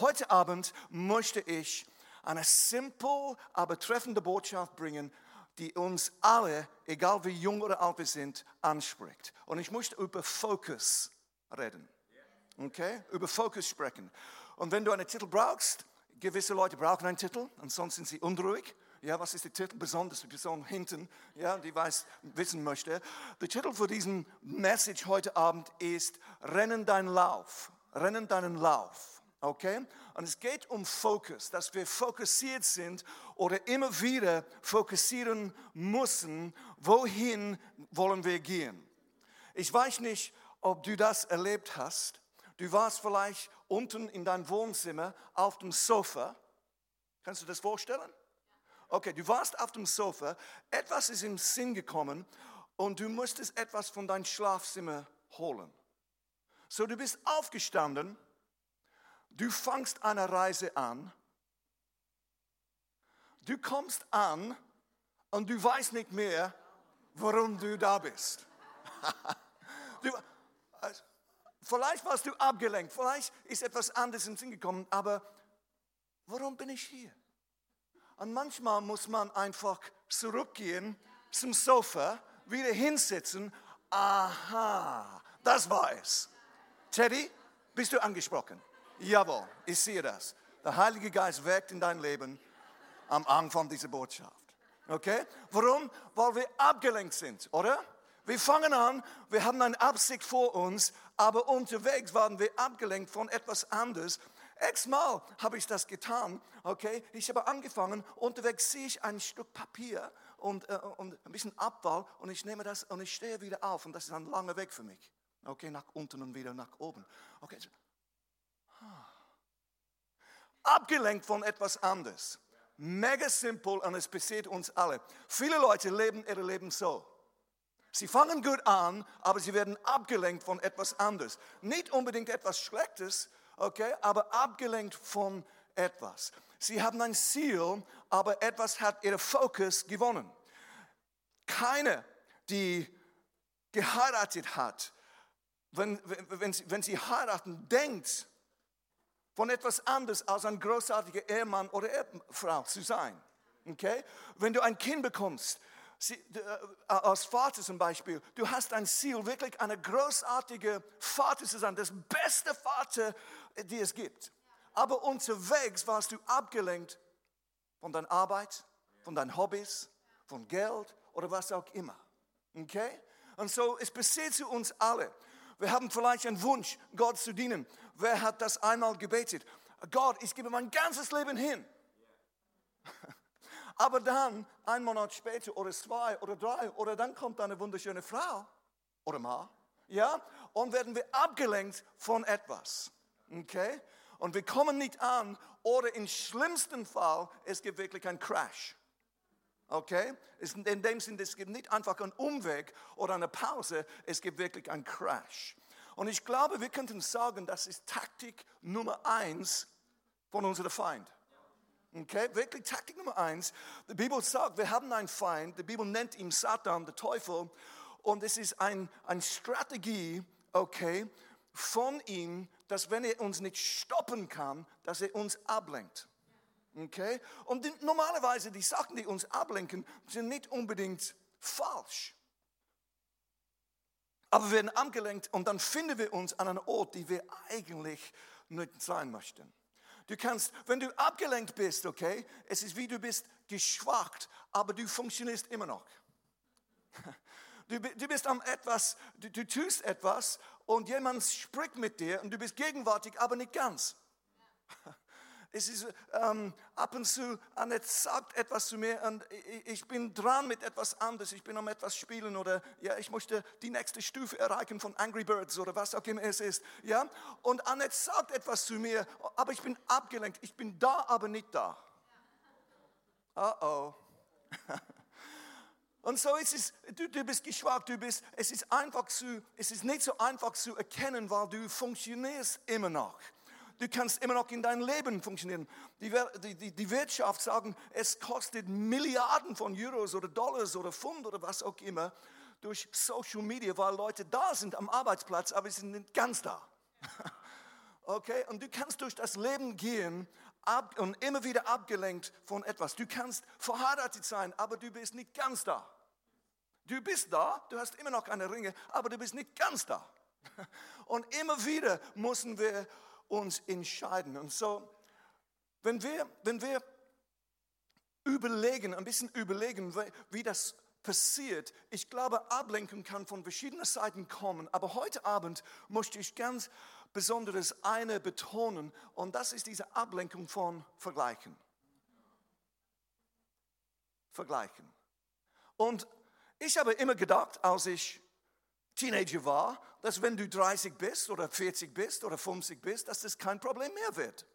heute Abend möchte ich eine simple, aber treffende Botschaft bringen, die uns alle, egal wie jung oder alt wir sind, anspricht. Und ich möchte über Fokus reden. Okay? Über Fokus sprechen. Und wenn du einen Titel brauchst, gewisse Leute brauchen einen Titel, ansonsten sind sie unruhig. Ja, was ist der Titel? Besonders die Person hinten, ja, die weiß, wissen möchte. Der Titel für diesen Message heute Abend ist Rennen deinen Lauf. Rennen deinen Lauf. Okay? Und es geht um Fokus, dass wir fokussiert sind oder immer wieder fokussieren müssen, wohin wollen wir gehen. Ich weiß nicht, ob du das erlebt hast. Du warst vielleicht unten in deinem Wohnzimmer auf dem Sofa. Kannst du das vorstellen? Okay, du warst auf dem Sofa, etwas ist im Sinn gekommen und du musstest etwas von deinem Schlafzimmer holen. So, du bist aufgestanden, du fangst eine Reise an, du kommst an und du weißt nicht mehr, warum du da bist. du, also, vielleicht warst du abgelenkt, vielleicht ist etwas anderes im Sinn gekommen, aber warum bin ich hier? Und manchmal muss man einfach zurückgehen zum Sofa, wieder hinsetzen. Aha, das war es. Teddy, bist du angesprochen? Jawohl, ich sehe das. Der Heilige Geist wirkt in dein Leben am Anfang dieser Botschaft. Okay? Warum? Weil wir abgelenkt sind, oder? Wir fangen an, wir haben eine Absicht vor uns, aber unterwegs waren wir abgelenkt von etwas anderes X-mal habe ich das getan, okay? Ich habe angefangen, unterwegs sehe ich ein Stück Papier und, äh, und ein bisschen Abfall und ich nehme das und ich stehe wieder auf und das ist ein langer Weg für mich. Okay, nach unten und wieder nach oben. Okay. Abgelenkt von etwas anderes. Mega simpel und es passiert uns alle. Viele Leute leben ihr Leben so. Sie fangen gut an, aber sie werden abgelenkt von etwas anderes. Nicht unbedingt etwas Schlechtes, okay, aber abgelenkt von etwas. Sie haben ein Ziel, aber etwas hat ihren Fokus gewonnen. Keine, die geheiratet hat, wenn, wenn, sie, wenn sie heiraten, denkt von etwas anderes als ein großartiger Ehemann oder Ehefrau zu sein. Okay? Wenn du ein Kind bekommst, Sie, äh, als Vater zum Beispiel, du hast ein Ziel, wirklich eine großartige Vater zu sein, das beste Vater, die es gibt. Aber unterwegs warst du abgelenkt von deiner Arbeit, von deinen Hobbys, von Geld oder was auch immer. Okay? Und so, es passiert zu uns alle. Wir haben vielleicht einen Wunsch, Gott zu dienen. Wer hat das einmal gebetet? Gott, ich gebe mein ganzes Leben hin. Aber dann, ein Monat später oder zwei oder drei, oder dann kommt eine wunderschöne Frau oder Mann, ja, und werden wir abgelenkt von etwas. Okay? Und wir kommen nicht an, oder im schlimmsten Fall, es gibt wirklich einen Crash. Okay? In dem Sinne, es gibt nicht einfach einen Umweg oder eine Pause, es gibt wirklich einen Crash. Und ich glaube, wir könnten sagen, das ist Taktik Nummer eins von unserem Feind. Okay, wirklich Taktik Nummer eins. Die Bibel sagt, wir haben einen Feind. Die Bibel nennt ihn Satan, der Teufel. Und es ist ein, eine Strategie, okay, von ihm, dass wenn er uns nicht stoppen kann, dass er uns ablenkt. Okay? Und die, normalerweise die Sachen, die uns ablenken, sind nicht unbedingt falsch. Aber wir werden abgelenkt und dann finden wir uns an einem Ort, die wir eigentlich nicht sein möchten. Du kannst, wenn du abgelenkt bist, okay, es ist wie du bist geschwacht, aber du funktionierst immer noch. Du, du bist am etwas, du, du tust etwas und jemand spricht mit dir und du bist gegenwärtig, aber nicht ganz. Es ist ähm, ab und zu, Annette sagt etwas zu mir und ich bin dran mit etwas anderes. Ich bin am etwas spielen oder ja, ich möchte die nächste Stufe erreichen von Angry Birds oder was auch immer es ist. Ja? Und Annette sagt etwas zu mir, aber ich bin abgelenkt. Ich bin da, aber nicht da. Oh oh. Und so ist es, du, du bist geschwagt, du bist, es ist einfach zu, es ist nicht so einfach zu erkennen, weil du funktionierst immer noch. Du kannst immer noch in deinem Leben funktionieren. Die, die, die Wirtschaft sagen, es kostet Milliarden von Euros oder Dollars oder Pfund oder was auch immer durch Social Media, weil Leute da sind am Arbeitsplatz, aber sie sind nicht ganz da. Okay, und du kannst durch das Leben gehen ab, und immer wieder abgelenkt von etwas. Du kannst verheiratet sein, aber du bist nicht ganz da. Du bist da, du hast immer noch keine Ringe, aber du bist nicht ganz da. Und immer wieder müssen wir uns entscheiden. Und so, wenn wir, wenn wir überlegen, ein bisschen überlegen, wie das passiert, ich glaube, Ablenkung kann von verschiedenen Seiten kommen. Aber heute Abend möchte ich ganz besonderes eine betonen und das ist diese Ablenkung von Vergleichen. Vergleichen. Und ich habe immer gedacht, als ich Teenager war, dass wenn du 30 bist oder 40 bist oder 50 bist, dass das kein Problem mehr wird.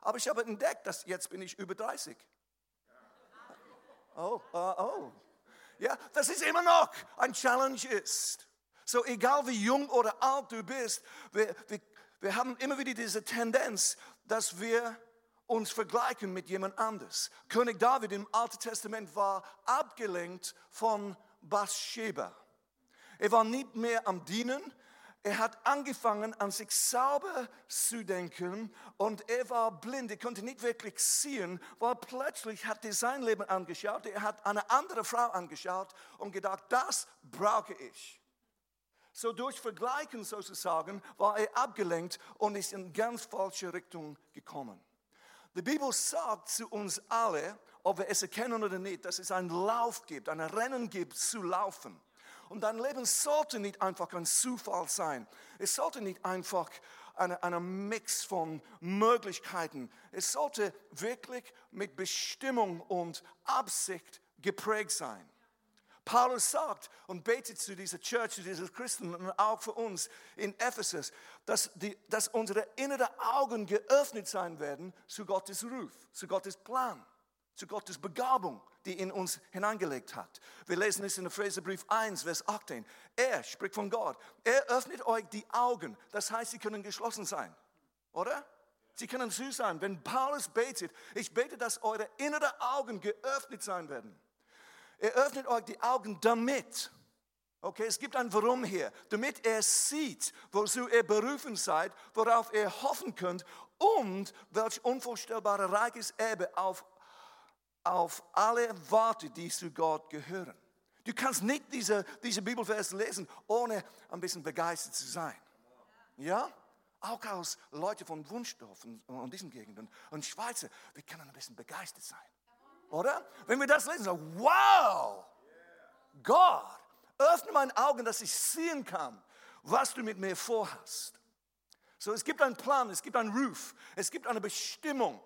Aber ich habe entdeckt, dass jetzt bin ich über 30. Oh, uh, oh. Ja, das ist immer noch ein Challenge ist. So egal wie jung oder alt du bist, wir, wir, wir haben immer wieder diese Tendenz, dass wir uns vergleichen mit jemand anders. König David im Alten Testament war abgelenkt von Bathsheba. Er war nicht mehr am Dienen. Er hat angefangen, an sich selber zu denken und er war blind, er konnte nicht wirklich sehen, weil plötzlich hat er sein Leben angeschaut, er hat eine andere Frau angeschaut und gedacht, das brauche ich. So durch Vergleichen sozusagen war er abgelenkt und ist in ganz falsche Richtung gekommen. Die Bibel sagt zu uns alle, ob wir es erkennen oder nicht, dass es einen Lauf gibt, ein Rennen gibt zu laufen. Und dein Leben sollte nicht einfach ein Zufall sein. Es sollte nicht einfach ein eine Mix von Möglichkeiten. Es sollte wirklich mit Bestimmung und Absicht geprägt sein. Paulus sagt und betet zu dieser Church, zu diesen Christen und auch für uns in Ephesus, dass, die, dass unsere inneren Augen geöffnet sein werden zu Gottes Ruf, zu Gottes Plan, zu Gottes Begabung, die in uns hineingelegt hat. Wir lesen es in Epheserbrief 1, Vers 18. Er spricht von Gott. Er öffnet euch die Augen. Das heißt, sie können geschlossen sein. Oder? Sie können zu sein. Wenn Paulus betet, ich bete, dass eure inneren Augen geöffnet sein werden er öffnet euch die Augen damit. Okay, es gibt ein Warum hier. Damit er sieht, wozu ihr berufen seid, worauf ihr hoffen könnt und welch unvorstellbare reiches Erbe auf, auf alle wartet, die zu Gott gehören. Du kannst nicht diese, diese Bibelvers lesen, ohne ein bisschen begeistert zu sein. Ja? Auch als Leute von Wunschdorf und, und diesen Gegenden und Schweizer, wir können ein bisschen begeistert sein. Oder? Wenn wir das lesen, so, wow, Gott, öffne meine Augen, dass ich sehen kann, was du mit mir vorhast. So, es gibt einen Plan, es gibt einen Ruf, es gibt eine Bestimmung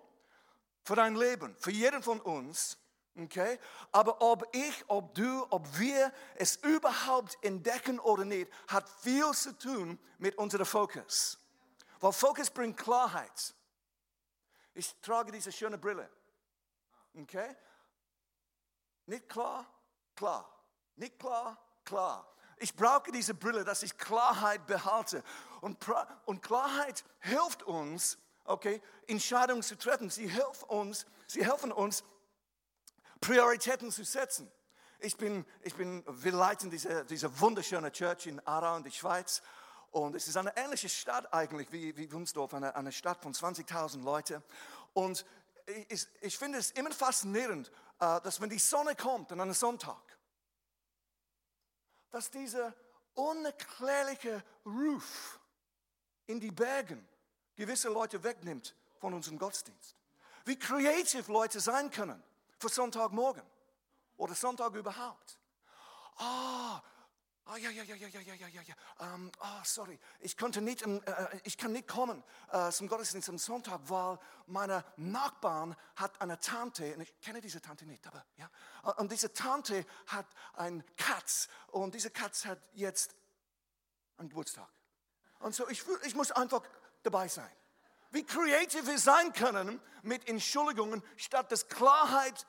für dein Leben, für jeden von uns. Okay? Aber ob ich, ob du, ob wir es überhaupt entdecken oder nicht, hat viel zu tun mit unserem Fokus. Weil Fokus bringt Klarheit. Ich trage diese schöne Brille. Okay? Nicht klar? Klar. Nicht klar? Klar. Ich brauche diese Brille, dass ich Klarheit behalte. Und, und Klarheit hilft uns, okay, Entscheidungen zu treffen. Sie helfen uns, sie helfen uns, Prioritäten zu setzen. Ich bin, ich bin, wir leiten diese, diese wunderschöne Church in Aarau in der Schweiz. Und es ist eine ähnliche Stadt eigentlich wie, wie Wunsdorf, eine, eine Stadt von 20.000 Leuten. Und ich, ich finde es immer faszinierend, äh, dass wenn die Sonne kommt an einem Sonntag, dass dieser unerklärliche Ruf in die Bergen gewisse Leute wegnimmt von unserem Gottesdienst. Wie creative Leute sein können für Sonntagmorgen oder Sonntag überhaupt. Ah, Ah, ja, ja, ja, ja, ja, ja, ja, ja, ja. Ähm, oh, sorry, ich konnte nicht, äh, ich kann nicht kommen äh, zum Gottesdienst am Sonntag, weil meine Nachbarn hat eine Tante, und ich kenne diese Tante nicht, aber ja. Und diese Tante hat ein Katz und diese Katz hat jetzt einen Geburtstag. Und so, ich, ich muss einfach dabei sein. Wie kreativ wir sein können mit Entschuldigungen, statt dass Klarheit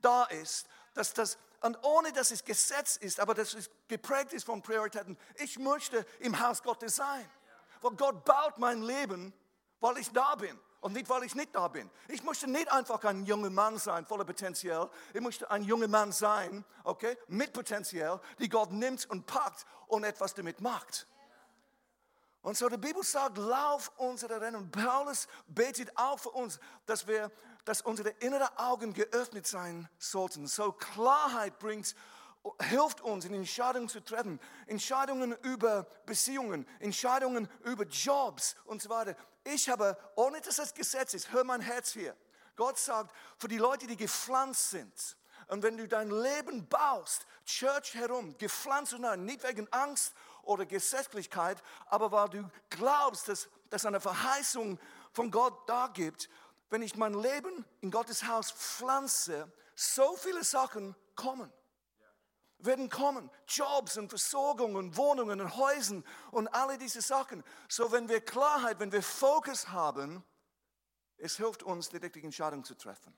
da ist, dass das und ohne dass es Gesetz ist, aber dass es geprägt ist von Prioritäten. Ich möchte im Haus Gottes sein. Weil Gott baut mein Leben, weil ich da bin und nicht, weil ich nicht da bin. Ich möchte nicht einfach ein junger Mann sein, voller Potenzial. Ich möchte ein junger Mann sein, okay, mit Potenzial, die Gott nimmt und packt und etwas damit macht. Und so die Bibel sagt, lauf unsere Rennen. Paulus betet auch für uns, dass wir, dass unsere inneren Augen geöffnet sein sollten. So Klarheit bringt, hilft uns, in Entscheidungen zu treffen. Entscheidungen über Beziehungen, Entscheidungen über Jobs und so weiter. Ich habe, ohne dass es Gesetz ist, hör mein Herz hier. Gott sagt, für die Leute, die gepflanzt sind, und wenn du dein Leben baust, Church herum, gepflanzt und nein, nicht wegen Angst oder Gesetzlichkeit, aber weil du glaubst, dass, dass eine Verheißung von Gott da gibt, wenn ich mein Leben in Gottes Haus pflanze, so viele Sachen kommen. Werden kommen. Jobs und Versorgungen, Wohnungen und Häuser und alle diese Sachen. So, wenn wir Klarheit, wenn wir Fokus haben, es hilft uns, die richtige Entscheidung zu treffen.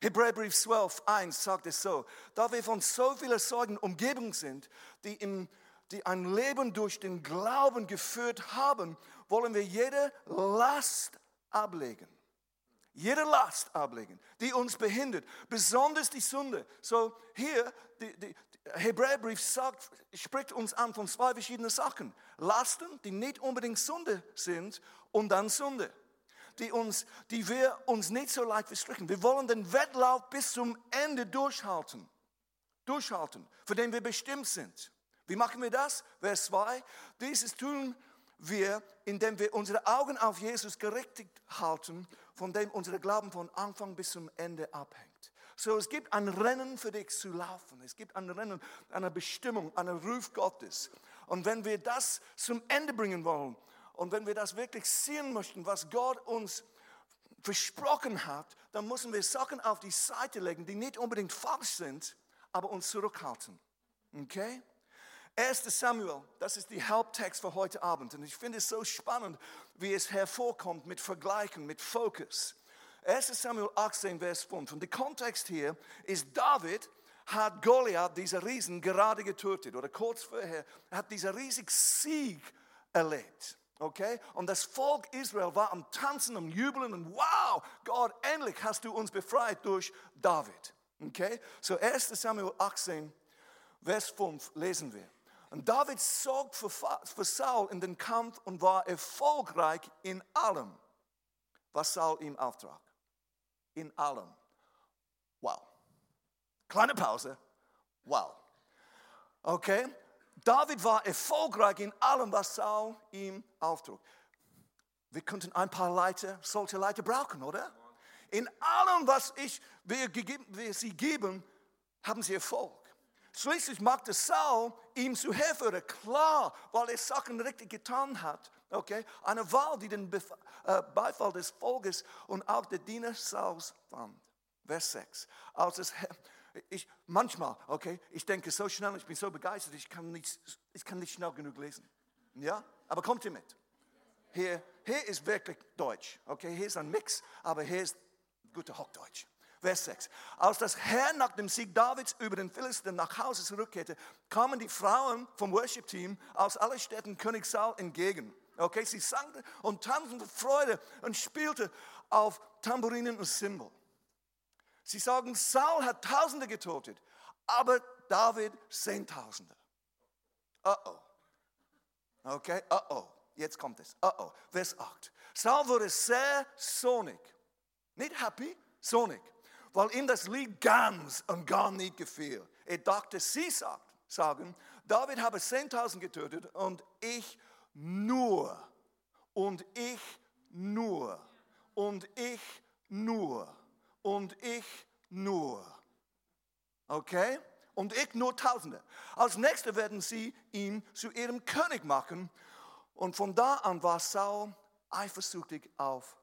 Hebräerbrief 12, 1 sagt es so, da wir von so vielen Sorgen umgeben sind, die im die ein Leben durch den Glauben geführt haben, wollen wir jede Last ablegen. Jede Last ablegen, die uns behindert, besonders die Sünde. So hier, die, die Hebräerbrief sagt, spricht uns an von zwei verschiedenen Sachen. Lasten, die nicht unbedingt Sünde sind, und dann Sünde, die, uns, die wir uns nicht so leicht verstricken. Wir wollen den Wettlauf bis zum Ende durchhalten. Durchhalten, für den wir bestimmt sind. Wie machen wir das? Vers 2. Dieses tun wir, indem wir unsere Augen auf Jesus gerichtet halten, von dem unser Glauben von Anfang bis zum Ende abhängt. So, es gibt ein Rennen für dich zu laufen. Es gibt ein Rennen, eine Bestimmung, einen Ruf Gottes. Und wenn wir das zum Ende bringen wollen und wenn wir das wirklich sehen möchten, was Gott uns versprochen hat, dann müssen wir Sachen auf die Seite legen, die nicht unbedingt falsch sind, aber uns zurückhalten. Okay? 1. Samuel, das ist die Haupttext für heute Abend. Und ich finde es so spannend, wie es hervorkommt mit Vergleichen, mit Fokus. 1. Samuel 18, Vers 5. Und der Kontext hier ist, David hat Goliath, dieser Riesen, gerade getötet. Oder kurz vorher hat dieser riesige Sieg erlebt. Okay? Und das Volk Israel war am Tanzen, am Jubeln und wow, Gott, endlich hast du uns befreit durch David. Okay? So 1. Samuel 18, Vers 5 lesen wir. Und David sorgt für, Saul in den Kampf und war erfolgreich in allem, was Saul ihm auftrag. In allem. Wow. Kleine Pause. Wow. Okay? David war erfolgreich in allem, was Saul ihm auftrug. Wir könnten ein paar Leiter, solche Leiter brauchen, oder? In allem, was ich, wir, wir sie geben, haben sie Erfolg. Schließlich machte Saul ihm zu helfen, klar, weil er Sachen richtig getan hat. Okay? Eine Wahl, die den äh, Beifall des Volkes und auch der Diener Sauls fand. Vers 6. Als es, ich, manchmal, okay, ich denke so schnell, ich bin so begeistert, ich kann nicht, ich kann nicht schnell genug lesen. Ja? Aber kommt ihr mit? Hier, hier ist wirklich Deutsch. Okay? Hier ist ein Mix, aber hier ist guter Hochdeutsch. Vers 6. Als das Herr nach dem Sieg Davids über den Philister nach Hause zurückkehrte, kamen die Frauen vom Worship-Team aus allen Städten König Saul entgegen. Okay, sie sangen und tanzten vor Freude und spielten auf Tambourinen und Cymbal. Sie sagen, Saul hat Tausende getötet, aber David Zehntausende. Uh oh. Okay, uh oh. Jetzt kommt es. Uh oh. Vers 8. Saul wurde sehr sonig. Nicht happy, sonig weil ihm das Lied ganz und gar nicht gefiel. Er dachte, sie sagt, sagen, David habe 10.000 getötet und ich nur. Und ich nur. Und ich nur. Und ich nur. Okay? Und ich nur Tausende. Als nächstes werden sie ihn zu ihrem König machen. Und von da an war Saul eifersüchtig auf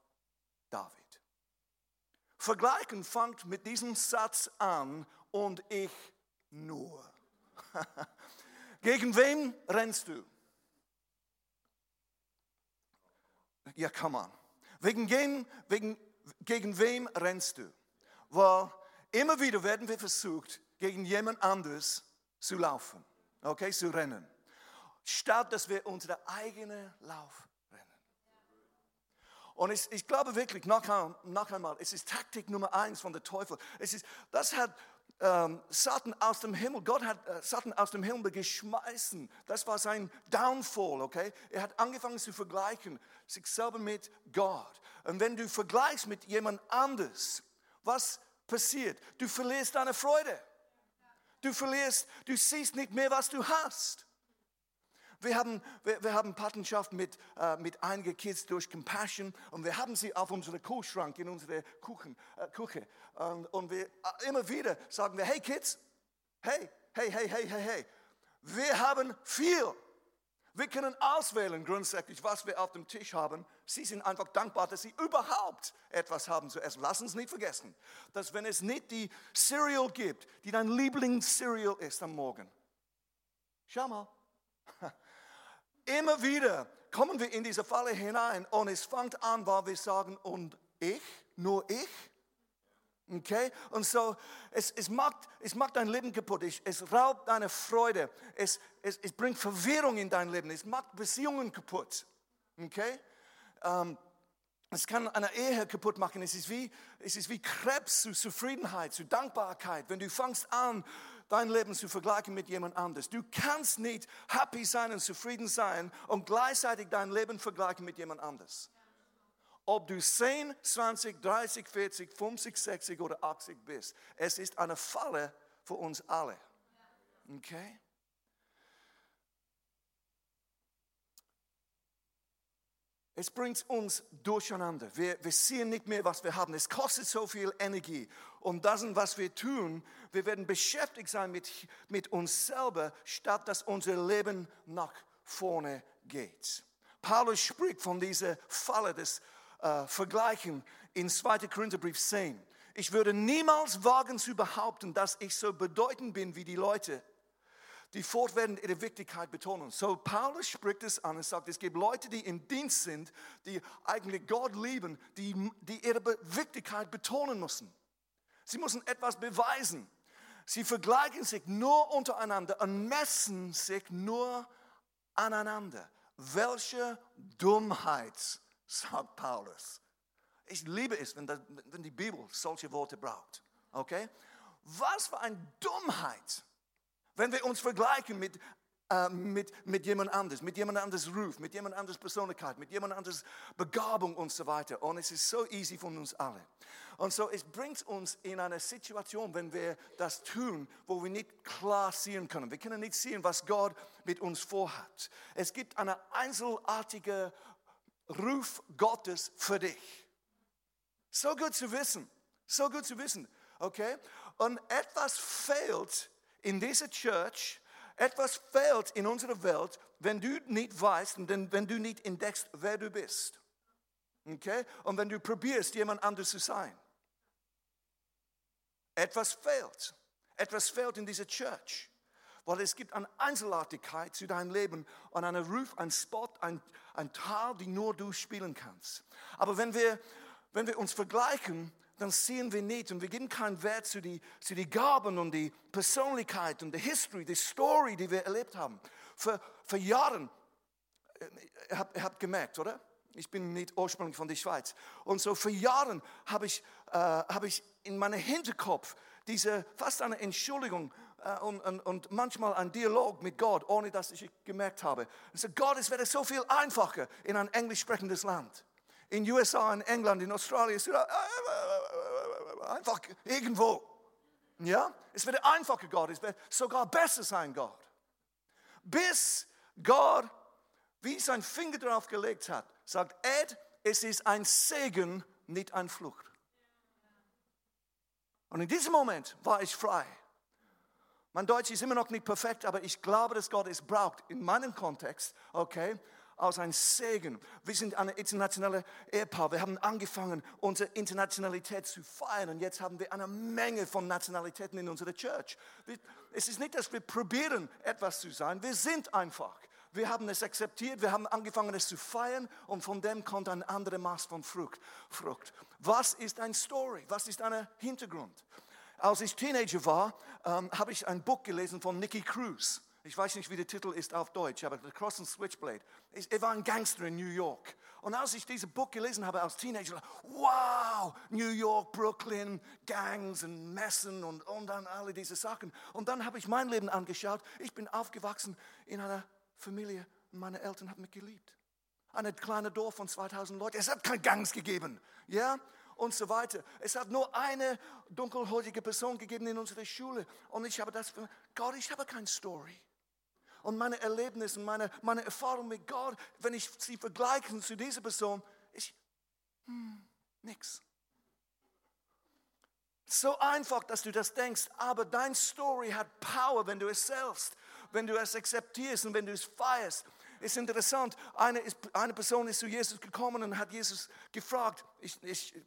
David. Vergleichen fängt mit diesem Satz an und ich nur. Gegen wen rennst du? Ja, come on. Wegen wem, wegen, gegen wem rennst du? Weil immer wieder werden wir versucht, gegen jemand anderes zu laufen, okay, zu rennen, statt dass wir unsere eigene Lauf Und ich, ich glaube wirklich, noch, noch einmal, es ist Taktik Nummer eins von der Teufel. Es ist, das hat ähm, Satan aus dem Himmel, Gott hat äh, Satan aus dem Himmel geschmeißen. Das war sein Downfall, okay? Er hat angefangen zu vergleichen, sich selber mit Gott. Und wenn du vergleichst mit jemand anders, was passiert? Du verlierst deine Freude. Du verlierst, du siehst nicht mehr, was du hast. Wir haben, wir, wir haben Patenschaft mit, äh, mit einigen Kids durch Compassion und wir haben sie auf unserem Kühlschrank in unserer Kuchen, äh, Küche. Und, und wir äh, immer wieder sagen wir, hey Kids, hey, hey, hey, hey, hey, hey, wir haben viel. Wir können auswählen grundsätzlich, was wir auf dem Tisch haben. Sie sind einfach dankbar, dass sie überhaupt etwas haben zu essen. Lass uns nicht vergessen, dass wenn es nicht die Cereal gibt, die dein Lieblingscereal ist am Morgen. Schau mal, Immer wieder kommen wir in diese Falle hinein und es fängt an, weil wir sagen, und ich, nur ich. Okay? Und so, es, es, macht, es macht dein Leben kaputt, es, es raubt deine Freude, es, es, es bringt Verwirrung in dein Leben, es macht Beziehungen kaputt. Okay? Ähm, es kann eine Ehe kaputt machen. Es ist wie, es ist wie Krebs zu Zufriedenheit, zu Dankbarkeit. Wenn du fängst an, dein Leben zu vergleichen mit jemand anders. Du kannst nicht happy sein und zufrieden sein und gleichzeitig dein Leben vergleichen mit jemand anders. Ob du 10, 20, 30, 40, 50, 60 oder 80 bist, es ist eine Falle für uns alle. Okay? Es bringt uns durcheinander. Wir, wir sehen nicht mehr, was wir haben. Es kostet so viel Energie. Und das, was wir tun, wir werden beschäftigt sein mit, mit uns selber, statt dass unser Leben nach vorne geht. Paulus spricht von dieser Falle des äh, Vergleichen in 2. Korintherbrief 10. Ich würde niemals wagen zu behaupten, dass ich so bedeutend bin wie die Leute, die fortwährend ihre Wichtigkeit betonen. So Paulus spricht es an und sagt, es gibt Leute, die im Dienst sind, die eigentlich Gott lieben, die, die ihre Wichtigkeit betonen müssen. Sie müssen etwas beweisen. Sie vergleichen sich nur untereinander und messen sich nur aneinander. Welche Dummheit, sagt Paulus. Ich liebe es, wenn, das, wenn die Bibel solche Worte braucht. Okay? Was für eine Dummheit wenn wir uns vergleichen mit, äh, mit, mit jemand anders, mit jemand anderes Ruf, mit jemand anderes Persönlichkeit, mit jemand anderes Begabung und so weiter. Und es ist so easy von uns alle. Und so, es bringt uns in eine Situation, wenn wir das tun, wo wir nicht klar sehen können. Wir können nicht sehen, was Gott mit uns vorhat. Es gibt eine einzelartige Ruf Gottes für dich. So gut zu wissen. So gut zu wissen. Okay? Und etwas fehlt in dieser Church, etwas fehlt in unserer Welt, wenn du nicht weißt und wenn du nicht entdeckst, wer du bist. Okay? Und wenn du probierst, jemand anders zu sein. Etwas fehlt. Etwas fehlt in dieser Church. Weil es gibt eine Einzelartigkeit zu deinem Leben und einen Ruf, einen Spot, ein, ein Teil, die nur du spielen kannst. Aber wenn wir, wenn wir uns vergleichen, dann sehen wir nicht und wir geben keinen Wert zu die, zu die Gaben und die Persönlichkeit und die History, die Story, die wir erlebt haben. Für, für Jahre, äh, ihr habt, ihr habt gemerkt, oder? Ich bin nicht ursprünglich von der Schweiz. Und so für Jahre habe ich, äh, hab ich in meinem Hinterkopf diese fast eine Entschuldigung äh, und, und, und, manchmal ein Dialog mit Gott, ohne dass ich gemerkt habe. Ich so, Gott, es wäre so viel einfacher in ein englisch sprechendes Land. In USA, in England, in Australien, einfach irgendwo. Ja, es wird einfacher Gott, es wird sogar besser sein Gott. Bis Gott wie sein Finger drauf gelegt hat, sagt Ed, es ist ein Segen, nicht ein Flucht. Und in diesem Moment war ich frei. Mein Deutsch ist immer noch nicht perfekt, aber ich glaube, dass Gott es braucht in meinem Kontext, okay, als ein Segen. Wir sind eine internationale Ehepaar. Wir haben angefangen, unsere Internationalität zu feiern und jetzt haben wir eine Menge von Nationalitäten in unserer Church. Es ist nicht, dass wir probieren, etwas zu sein. Wir sind einfach. Wir haben es akzeptiert, wir haben angefangen, es zu feiern und von dem kommt ein anderer Maß von Frucht. Frucht. Was ist ein Story? Was ist ein Hintergrund? Als ich Teenager war, ähm, habe ich ein Buch gelesen von Nicky Cruz. Ich weiß nicht, wie der Titel ist auf Deutsch, aber The Cross and Switchblade. Er war ein Gangster in New York. Und als ich dieses Buch gelesen habe als Teenager, wow, New York, Brooklyn, Gangs und Messen und, und dann alle diese Sachen. Und dann habe ich mein Leben angeschaut. Ich bin aufgewachsen in einer Familie. Meine Eltern haben mich geliebt. Ein kleines Dorf von 2000 Leuten. Es hat keine Gangs gegeben. Ja? und so weiter. Es hat nur eine dunkelhäutige Person gegeben in unserer Schule. Und ich habe das, Gott, ich habe keine Story. Und meine Erlebnisse, meine, meine Erfahrung mit Gott, wenn ich sie vergleiche zu dieser Person, ist hm, nichts. So einfach, dass du das denkst, aber dein Story hat Power, wenn du es selbst, wenn du es akzeptierst und wenn du es feierst. Ist interessant, eine, ist, eine Person ist zu Jesus gekommen und hat Jesus gefragt, ich, ich, äh,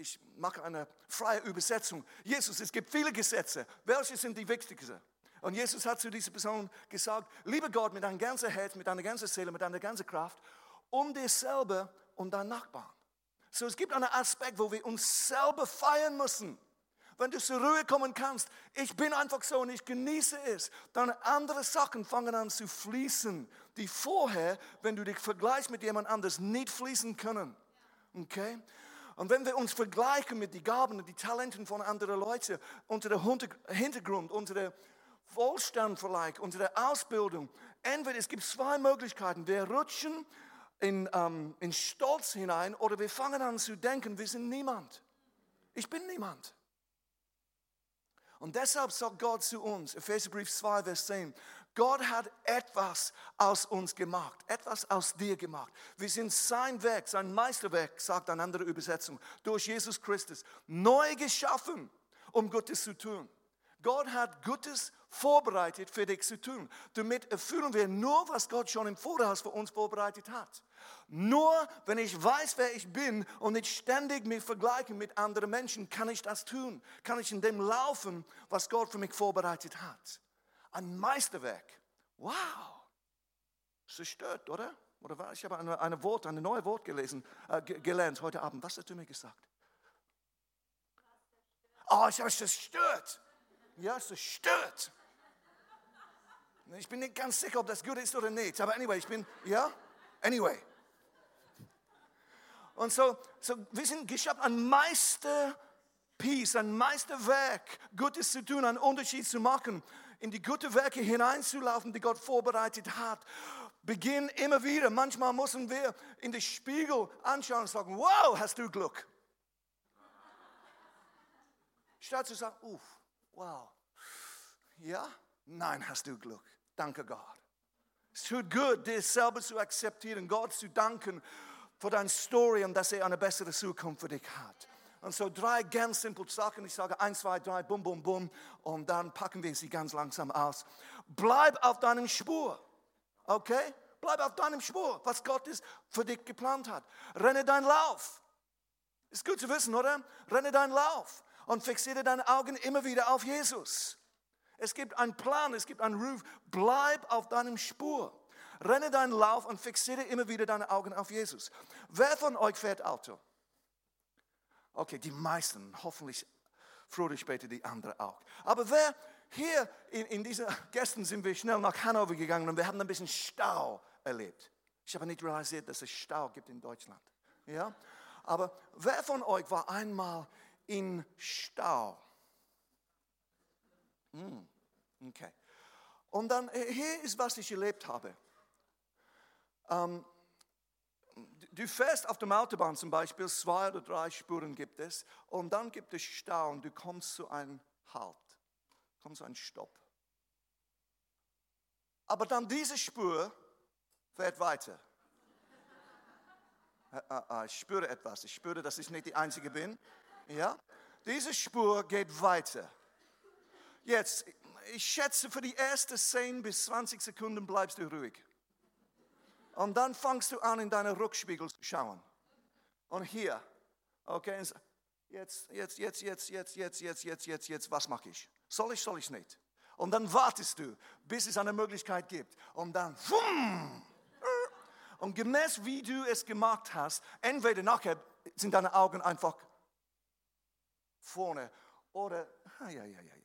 ich mache eine freie Übersetzung. Jesus, es gibt viele Gesetze, welche sind die wichtigsten? Und Jesus hat zu dieser Person gesagt, liebe Gott mit deinem ganzen Herz, mit deiner ganzen Seele, mit deiner ganzen Kraft, um dir selber und deinen Nachbarn. So, es gibt einen Aspekt, wo wir uns selber feiern müssen. Wenn du zur Ruhe kommen kannst, ich bin einfach so und ich genieße es, dann andere Sachen fangen an zu fließen, die vorher, wenn du dich vergleichst mit jemand anders, nicht fließen können. Okay? Und wenn wir uns vergleichen mit den Gaben und den Talenten von anderen Leuten, unter dem Hintergrund, unter der Wohlstand vielleicht, unsere Ausbildung. Entweder es gibt zwei Möglichkeiten. Wir rutschen in, ähm, in Stolz hinein oder wir fangen an zu denken, wir sind niemand. Ich bin niemand. Und deshalb sagt Gott zu uns, Epheserbrief 2, Vers 10, Gott hat etwas aus uns gemacht, etwas aus dir gemacht. Wir sind sein Werk, sein Meisterwerk, sagt eine andere Übersetzung, durch Jesus Christus, neu geschaffen, um Gutes zu tun. Gott hat Gutes vorbereitet für dich zu tun. Damit erfüllen wir nur, was Gott schon im Voraus für uns vorbereitet hat. Nur wenn ich weiß, wer ich bin und nicht ständig mich vergleiche mit anderen Menschen, kann ich das tun. Kann ich in dem laufen, was Gott für mich vorbereitet hat. Ein Meisterwerk. Wow. Zerstört, oder? Oder ich habe eine, eine Wort, eine neue Wort gelesen, äh, gelernt heute Abend. Was hast du mir gesagt? Oh, ich habe es zerstört. Ja, zerstört. Ich bin nicht ganz sicher, ob das gut ist oder nicht. Aber anyway, ich bin, ja, anyway. Und so, so wir sind geschaffen, ein Meisterpiece, ein Meisterwerk, Gutes zu tun, einen Unterschied zu machen, in die guten Werke hineinzulaufen, die Gott vorbereitet hat. Beginn immer wieder. Manchmal müssen wir in den Spiegel anschauen und sagen, wow, hast du Glück. Statt zu sagen, uff, wow. Ja? Nein, hast du Glück. Danke Gott. Es tut gut, dir selber zu akzeptieren, Gott zu danken für deine Story und dass er eine bessere Zukunft für dich hat. Und so drei ganz simple Sachen. Ich sage eins, zwei, drei, bum, bum, bum. Und dann packen wir sie ganz langsam aus. Bleib auf deinem Spur. Okay? Bleib auf deinem Spur, was Gott ist für dich geplant hat. Renne deinen Lauf. Ist gut zu wissen, oder? Renne deinen Lauf und fixiere deine Augen immer wieder auf Jesus. Es gibt einen Plan, es gibt einen Ruf. Bleib auf deinem Spur. Renne deinen Lauf und fixiere immer wieder deine Augen auf Jesus. Wer von euch fährt Auto? Okay, die meisten, hoffentlich früher oder später die anderen auch. Aber wer hier in, in dieser, gestern sind wir schnell nach Hannover gegangen und wir haben ein bisschen Stau erlebt. Ich habe nicht realisiert, dass es Stau gibt in Deutschland. Ja? Aber wer von euch war einmal in Stau? Hm, okay. Und dann, hier ist, was ich erlebt habe. Ähm, du fährst auf der Autobahn zum Beispiel, zwei oder drei Spuren gibt es, und dann gibt es Stau und du kommst zu einem Halt, kommst zu einem Stopp. Aber dann diese Spur fährt weiter. Äh, äh, ich spüre etwas, ich spüre, dass ich nicht die Einzige bin. Ja? Diese Spur geht weiter. Jetzt, ich schätze, für die ersten 10 bis 20 Sekunden bleibst du ruhig. Und dann fangst du an, in deine Rückspiegel zu schauen. Und hier, okay, jetzt, jetzt, jetzt, jetzt, jetzt, jetzt, jetzt, jetzt, jetzt, jetzt, was mache ich? Soll ich, soll ich nicht? Und dann wartest du, bis es eine Möglichkeit gibt. Und dann, wumm, und gemäß wie du es gemacht hast, entweder nachher sind deine Augen einfach vorne oder, ja, ja, ja, ja.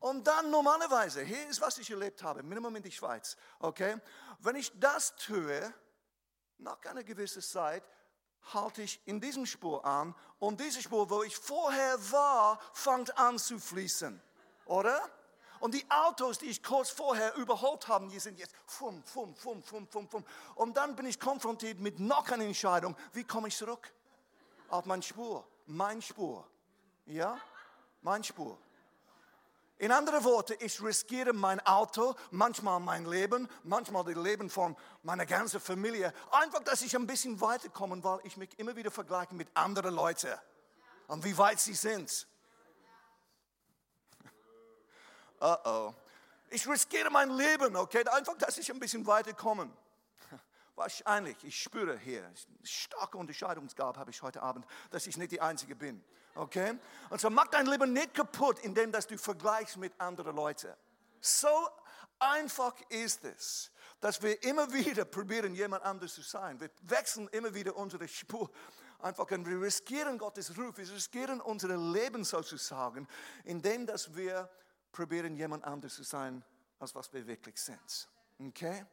Und dann normalerweise, hier ist, was ich erlebt habe, Minimum in die Schweiz, okay? Wenn ich das tue, nach einer gewissen Zeit halte ich in diesem Spur an und diese Spur, wo ich vorher war, fängt an zu fließen, oder? Und die Autos, die ich kurz vorher überholt habe, die sind jetzt fum, fum, fum, fum, fum, fum. Und dann bin ich konfrontiert mit noch einer Entscheidung. Wie komme ich zurück? Auf meine Spur. Mein Spur. Ja? Mein Spur. In anderen Worten, ich riskiere mein Auto, manchmal mein Leben, manchmal das Leben von meiner ganzen Familie. Einfach, dass ich ein bisschen weiterkomme, weil ich mich immer wieder vergleiche mit anderen Leuten und wie weit sie sind. Uh oh. Ich riskiere mein Leben, okay? Einfach, dass ich ein bisschen weiterkomme. Wahrscheinlich, ich spüre hier, starke Unterscheidungsgabe habe ich heute Abend, dass ich nicht die Einzige bin. Okay? Und so mach dein Leben nicht kaputt, indem dass du vergleichst mit anderen Leuten. So einfach ist es, dass wir immer wieder probieren, jemand anders zu sein. Wir wechseln immer wieder unsere Spur. Einfach, und wir riskieren Gottes Ruf, wir riskieren unser Leben sozusagen, indem dass wir probieren, jemand anders zu sein, als was wir wirklich sind. Okay?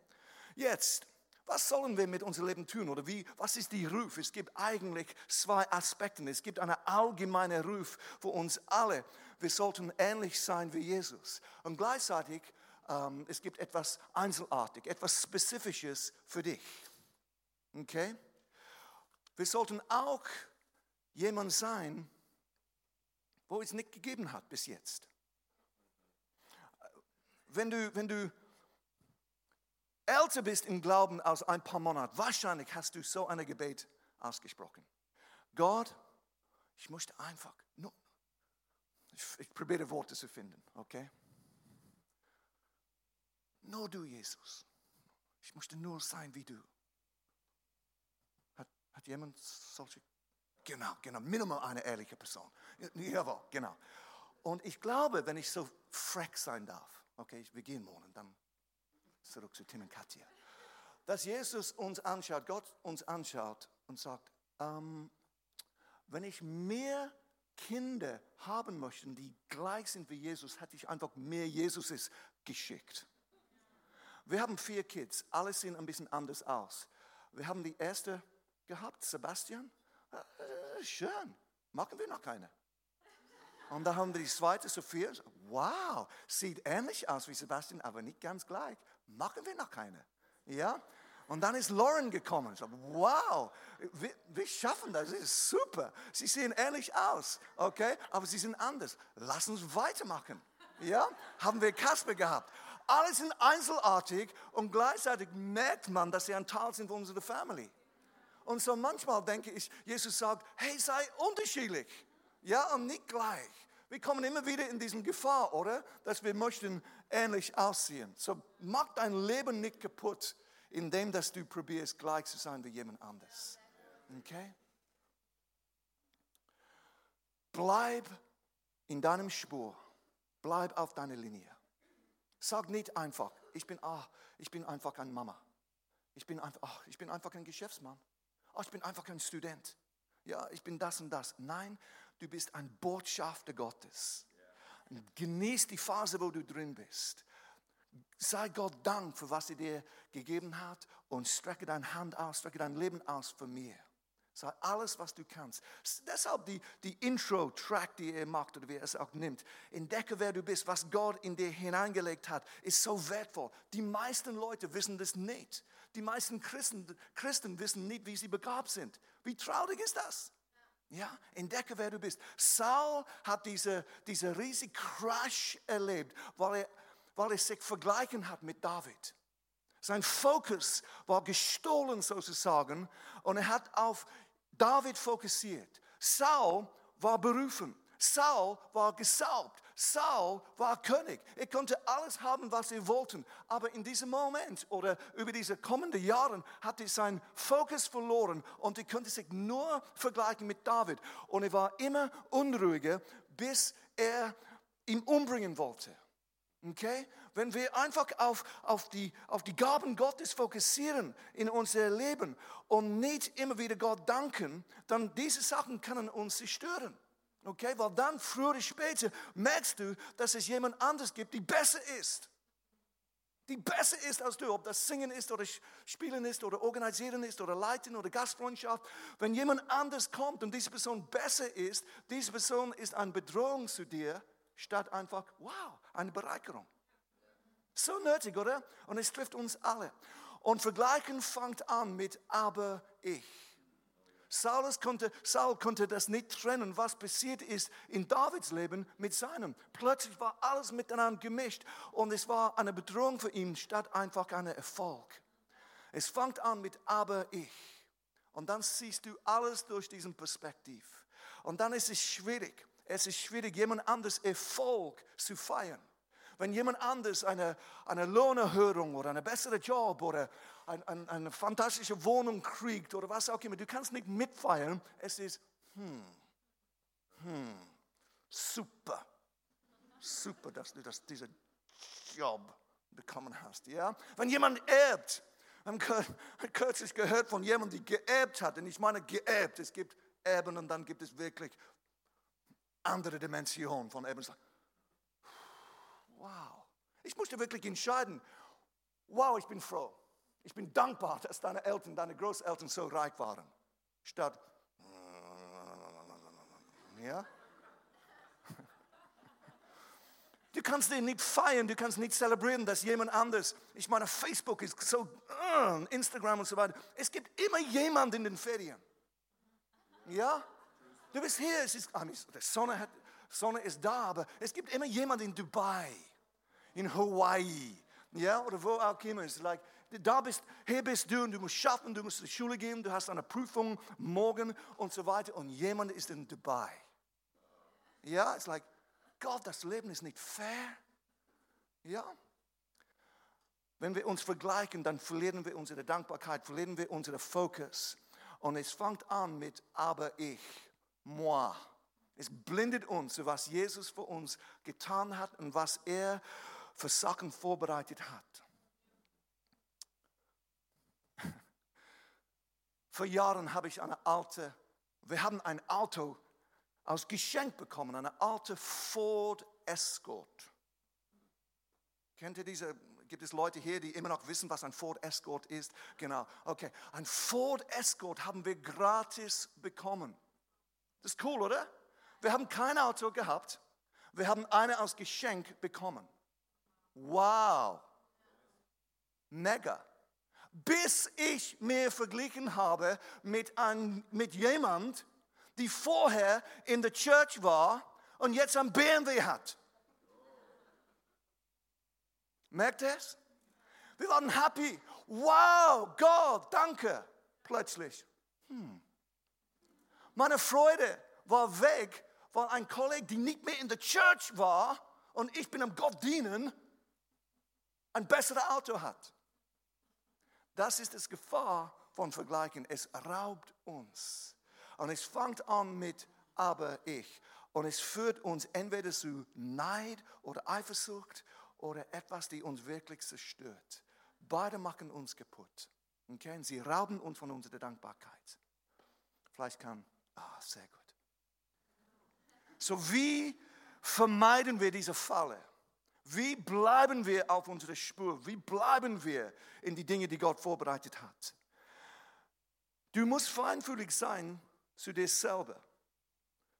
Jetzt, was sollen wir mit unserem Leben tun? Oder wie, was ist die Ruf? Es gibt eigentlich zwei Aspekte. Es gibt einen allgemeinen Ruf für uns alle. Wir sollten ähnlich sein wie Jesus. Und gleichzeitig, ähm, es gibt etwas einzelartig, etwas Spezifisches für dich. Okay? Wir sollten auch jemand sein, wo es nicht gegeben hat bis jetzt wenn du, wenn du älter bist im Glauben als ein paar Monate, wahrscheinlich hast du so ein Gebet ausgesprochen. Gott, ich möchte einfach, nur, ich, ich probiere Worte zu finden, okay? Nur du, Jesus. Ich möchte nur sein wie du. Hat, hat jemand solche? Genau, genau, Minimum eine ehrliche Person. Jawohl, genau. Und ich glaube, wenn ich so frech sein darf, Okay, wir gehen morgen, dann zurück zu Tim und Katja. Dass Jesus uns anschaut, Gott uns anschaut und sagt, ähm, wenn ich mehr Kinder haben möchte, die gleich sind wie Jesus, hätte ich einfach mehr Jesuses geschickt. Wir haben vier Kids, alle sehen ein bisschen anders aus. Wir haben die erste gehabt, Sebastian. Äh, schön, machen wir noch keine. Und dann haben wir die zweite, Sophia. Wow, sieht ähnlich aus wie Sebastian, aber nicht ganz gleich. Machen wir noch keine. Ja? Und dann ist Lauren gekommen. So, wow, wir, wir, schaffen das, das ist super. Sie sehen ähnlich aus, okay? Aber sie sind anders. Lass uns weitermachen. Ja? Haben wir Kasper gehabt. Alle sind einzelartig und gleichzeitig merkt man, dass sie ein Teil sind von unserer Family. Und so manchmal denke ich, Jesus sagt, hey, sei unterschiedlich. Ja, und nicht gleich. Wir kommen immer wieder in diesen Gefahr, oder? Dass wir möchten ähnlich aussehen. So mach dein Leben nicht kaputt, indem dass du probierst, gleich zu sein wie jemand anders. Okay? Bleib in deinem Spur. Bleib auf deiner Linie. Sag nicht einfach, ich bin, ach, ich bin einfach ein Mama. Ich bin einfach, ach, ich bin einfach ein Geschäftsmann. Ach, ich bin einfach ein Student. Ja, ich bin das und das. Nein, du bist ein Botschafter Gottes. Genieß die Phase, wo du drin bist. Sei Gott Dank für was er dir gegeben hat und strecke deine Hand aus, strecke dein Leben aus für mir. Sei alles, was du kannst. Deshalb die, die Intro-Track, die er macht oder wie er es auch nimmt. Entdecke, wer du bist, was Gott in dir hineingelegt hat, ist so wertvoll. Die meisten Leute wissen das nicht. Die meisten Christen, Christen wissen nicht, wie sie begabt sind. Wie traurig ist das? Ja, entdecke, wer du bist. Saul hat diese, diese riesige Crash erlebt, weil er, weil er sich vergleichen hat mit David. Sein Fokus war gestohlen sozusagen und er hat auf David fokussiert. Saul war berufen. Saul war gesaubt. Saul war König. Er konnte alles haben, was er wollte. Aber in diesem Moment oder über diese kommenden Jahre hat er seinen Fokus verloren und er konnte sich nur vergleichen mit David. Und er war immer unruhiger, bis er ihn umbringen wollte. Okay? Wenn wir einfach auf, auf, die, auf die Gaben Gottes fokussieren in unser Leben und nicht immer wieder Gott danken, dann diese Sachen können uns zerstören. Okay, weil dann früher oder später merkst du, dass es jemand anders gibt, die besser ist. Die besser ist als du, ob das Singen ist oder Spielen ist oder Organisieren ist oder Leiten oder Gastfreundschaft. Wenn jemand anders kommt und diese Person besser ist, diese Person ist eine Bedrohung zu dir, statt einfach, wow, eine Bereicherung. So nötig, oder? Und es trifft uns alle. Und Vergleichen fängt an mit aber ich. Saulus konnte, Saul konnte das nicht trennen, was passiert ist in Davids Leben mit seinem. Plötzlich war alles miteinander gemischt und es war eine Bedrohung für ihn statt einfach ein Erfolg. Es fängt an mit aber ich. Und dann siehst du alles durch diesen Perspektiv. Und dann ist es schwierig. Es ist schwierig, jemand anders Erfolg zu feiern. Wenn jemand anders eine, eine Lohnerhöhung oder einen besseren Job oder ein, ein, eine fantastische Wohnung kriegt oder was auch immer, du kannst nicht mitfeiern. Es ist, hm, hm, super, super, dass du das, diesen Job bekommen hast. Ja? Wenn jemand erbt, haben kürzlich gehört von jemandem, der geerbt hat, und ich meine geerbt, es gibt Erben und dann gibt es wirklich andere Dimensionen von Erben. Wow. Ich musste wirklich entscheiden. Wow, ich bin froh. Ich bin dankbar, dass deine Eltern, deine Großeltern so reich waren. Statt, ja? Du kannst den nicht feiern, du kannst nicht zelebrieren, dass jemand anders, ich meine, Facebook ist so, Instagram und so weiter. Es gibt immer jemand in den Ferien. Ja? Du bist hier, es ist, die Sonne, hat, Sonne ist da, aber es gibt immer jemand in Dubai in Hawaii, ja, oder wo auch immer. Es ist like, da bist, hier bist du und du musst schaffen, du musst zur Schule gehen, du hast eine Prüfung morgen und so weiter und jemand ist in Dubai. Ja, es ist like, Gott, das Leben ist nicht fair. Ja. Wenn wir uns vergleichen, dann verlieren wir unsere Dankbarkeit, verlieren wir unseren Fokus. Und es fängt an mit aber ich, moi. Es blindet uns, was Jesus für uns getan hat und was er für Sachen vorbereitet hat. Vor Jahren habe ich eine alte, wir haben ein Auto als Geschenk bekommen, eine alte Ford Escort. Kennt ihr diese? Gibt es Leute hier, die immer noch wissen, was ein Ford Escort ist? Genau, okay. Ein Ford Escort haben wir gratis bekommen. Das ist cool, oder? Wir haben kein Auto gehabt. Wir haben eine als Geschenk bekommen. Wow, mega. Bis ich mir verglichen habe mit, ein, mit jemand, die vorher in der Church war und jetzt ein BMW hat. Merkt ihr es? Wir waren happy. Wow, Gott, danke. Plötzlich. Hm. Meine Freude war weg, weil ein Kollege, der nicht mehr in der Church war und ich bin am Gott dienen, ein besseres Auto hat. Das ist das Gefahr von Vergleichen. Es raubt uns. Und es fängt an mit aber ich. Und es führt uns entweder zu Neid oder Eifersucht oder etwas, die uns wirklich zerstört. Beide machen uns kaputt. Okay? Sie rauben uns von unserer Dankbarkeit. Vielleicht kann, ah, sehr gut. So wie vermeiden wir diese Falle? Wie bleiben wir auf unserer Spur? Wie bleiben wir in die Dinge, die Gott vorbereitet hat? Du musst feinfühlig sein zu dir selber.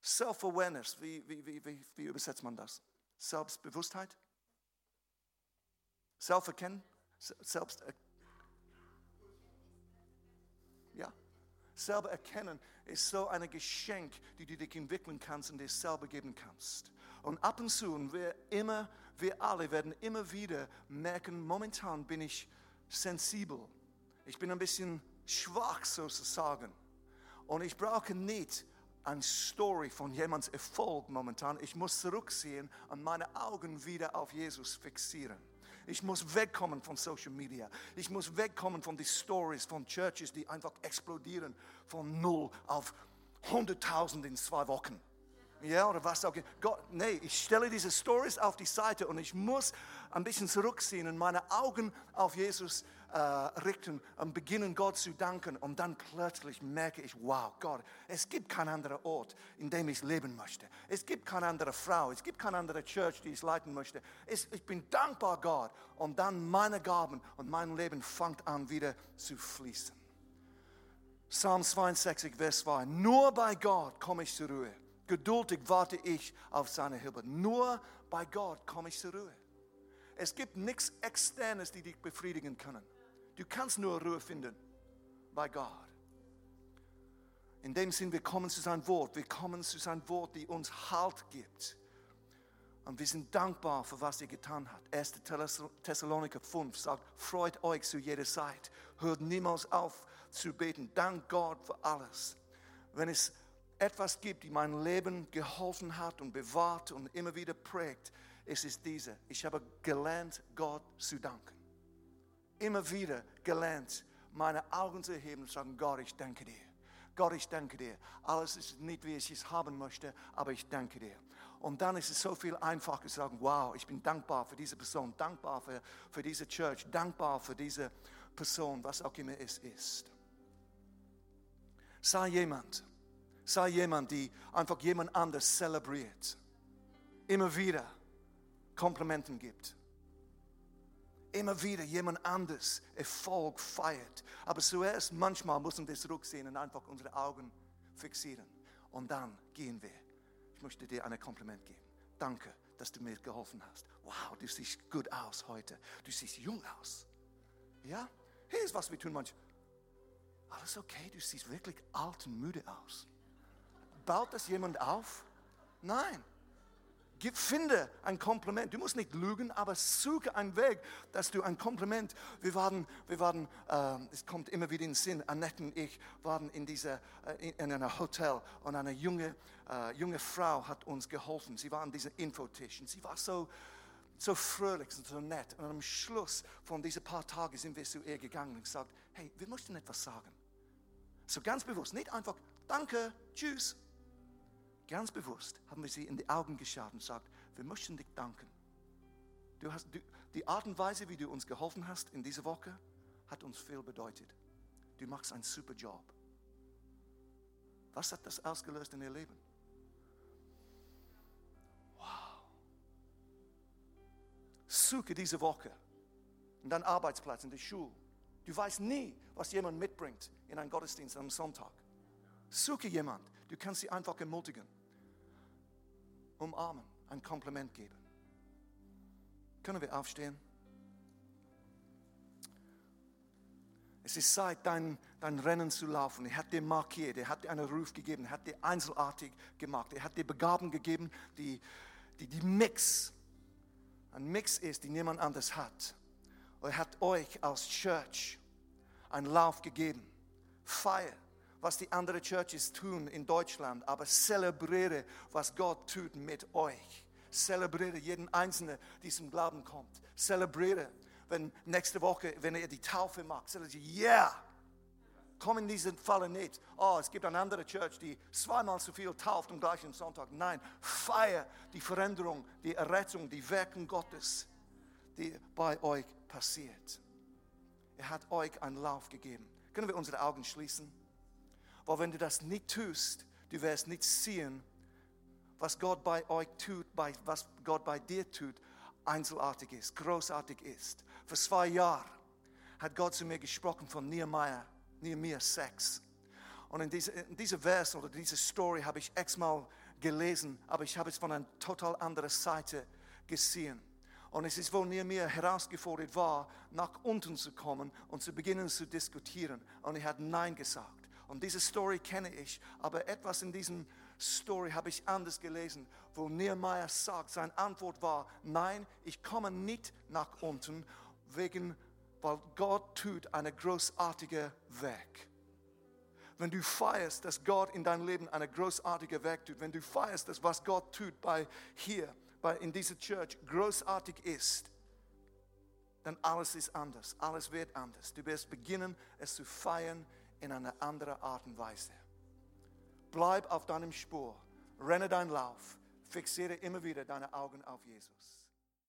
Self-Awareness, wie, wie, wie, wie, übersetzt man das? Selbstbewusstheit? Selbsterkennen? Selbst ja. Selber erkennen ist so ein Geschenk, die du dich entwickeln kannst und dir selber geben kannst. Und ab und zu, und wir immer, wir alle werden immer wieder merken, momentan bin ich sensibel. Ich bin ein bisschen schwach sozusagen. Und ich brauche nicht eine Story von jemands Erfolg momentan. Ich muss zurücksehen und meine Augen wieder auf Jesus fixieren. Ich muss wegkommen von Social Media. Ich muss wegkommen von den Stories von Churches, die einfach explodieren von null auf 100.000 in zwei Wochen. Ja, oder was auch immer. Gott, nee, ich stelle diese Stories auf die Seite und ich muss ein bisschen zurückziehen und meine Augen auf Jesus äh, richten und beginnen Gott zu danken. Und dann plötzlich merke ich, wow, Gott, es gibt keinen anderen Ort, in dem ich leben möchte. Es gibt keine andere Frau, es gibt keine andere Church, die ich leiten möchte. Es, ich bin dankbar, Gott. Und dann meine Gaben und mein Leben fängt an wieder zu fließen. Psalm 62, Vers 2. Nur bei Gott komme ich zur Ruhe. Geduldig warte ich auf seine Hilfe. Nur bei Gott komme ich zur Ruhe. Es gibt nichts Externes, die dich befriedigen können. Du kannst nur Ruhe finden bei Gott. In dem Sinn, wir kommen zu seinem Wort. Wir kommen zu seinem Wort, die uns Halt gibt. Und wir sind dankbar für was er getan hat. 1. Thessaloniker 5 sagt, freut euch zu jeder Zeit. Hört niemals auf zu beten. Dank Gott für alles. Wenn es etwas gibt, die mein Leben geholfen hat und bewahrt und immer wieder prägt, es ist diese. Ich habe gelernt, Gott zu danken. Immer wieder gelernt, meine Augen zu erheben und zu sagen, Gott, ich danke dir. Gott, ich danke dir. Alles ist nicht, wie ich es haben möchte, aber ich danke dir. Und dann ist es so viel einfacher zu sagen, wow, ich bin dankbar für diese Person, dankbar für, für diese Church, dankbar für diese Person, was auch immer es ist. Sei jemand, sei jemand, die einfach jemand anders zelebriert. Immer wieder Komplimenten gibt. Immer wieder jemand anders Erfolg feiert. Aber zuerst, manchmal müssen wir zurücksehen und einfach unsere Augen fixieren. Und dann gehen wir. Ich möchte dir ein Kompliment geben. Danke, dass du mir geholfen hast. Wow, du siehst gut aus heute. Du siehst jung aus. Ja? Hier ist was wir tun manchmal. Alles okay, du siehst wirklich alt und müde aus. Baut das jemand auf? Nein. Finde ein Kompliment. Du musst nicht lügen, aber suche einen Weg, dass du ein Kompliment. Wir waren, wir waren äh, es kommt immer wieder in den Sinn, Annette und ich waren in, dieser, äh, in einem Hotel und eine junge, äh, junge Frau hat uns geholfen. Sie war an diesem Infotisch und sie war so, so fröhlich und so nett. Und am Schluss von diesen paar Tagen sind wir zu ihr gegangen und gesagt, hey, wir möchten etwas sagen. So ganz bewusst, nicht einfach, danke, tschüss, Ganz bewusst haben wir sie in die Augen geschaut und gesagt, wir möchten dich danken. Du hast, du, die Art und Weise, wie du uns geholfen hast in dieser Woche, hat uns viel bedeutet. Du machst einen super Job. Was hat das ausgelöst in ihr Leben? Wow. Suche diese Woche in deinem Arbeitsplatz, in der Schule. Du weißt nie, was jemand mitbringt in einen Gottesdienst am Sonntag. Suche jemand. Du kannst sie einfach ermutigen umarmen, ein Kompliment geben. Können wir aufstehen? Es ist Zeit, dein, dein Rennen zu laufen. Er hat dir markiert, er hat dir einen Ruf gegeben, er hat dir einzelartig gemacht, er hat dir Begaben gegeben, die, die, die Mix, ein Mix ist, die niemand anders hat. Er hat euch als Church einen Lauf gegeben. Feier was die anderen Churches tun in Deutschland, aber zelebriere, was Gott tut mit euch. Zelebriere jeden Einzelnen, der zum Glauben kommt. Zelebriere, wenn nächste Woche, wenn ihr die Taufe macht, zelebriere, yeah! Komm in diesen Fall nicht. Oh, es gibt eine andere Church, die zweimal so viel tauft am gleichen Sonntag. Nein, feier die Veränderung, die Errettung, die Werken Gottes, die bei euch passiert. Er hat euch einen Lauf gegeben. Können wir unsere Augen schließen? Weil wenn du das nicht tust, du wirst nicht sehen, was Gott bei euch tut, was Gott bei dir tut, einzelartig ist, großartig ist. Vor zwei Jahren hat Gott zu mir gesprochen von Nehemiah, Nehemiah 6. Und in dieser Vers oder diese Story habe ich x-mal gelesen, aber ich habe es von einer total anderen Seite gesehen. Und es ist, wo Nehemiah herausgefordert war, nach unten zu kommen und zu beginnen zu diskutieren. Und er hat Nein gesagt. Und diese Story kenne ich, aber etwas in diesem Story habe ich anders gelesen, wo Nehemiah sagt, seine Antwort war, nein, ich komme nicht nach unten, wegen, weil Gott tut eine großartige Werk. Wenn du feierst, dass Gott in deinem Leben eine großartige Werk tut, wenn du feierst, dass was Gott tut bei hier, bei in dieser Church großartig ist, dann alles ist anders, alles wird anders. Du wirst beginnen, es zu feiern in einer anderen Art und Weise. Bleib auf deinem Spur, renne deinen Lauf, fixiere immer wieder deine Augen auf Jesus.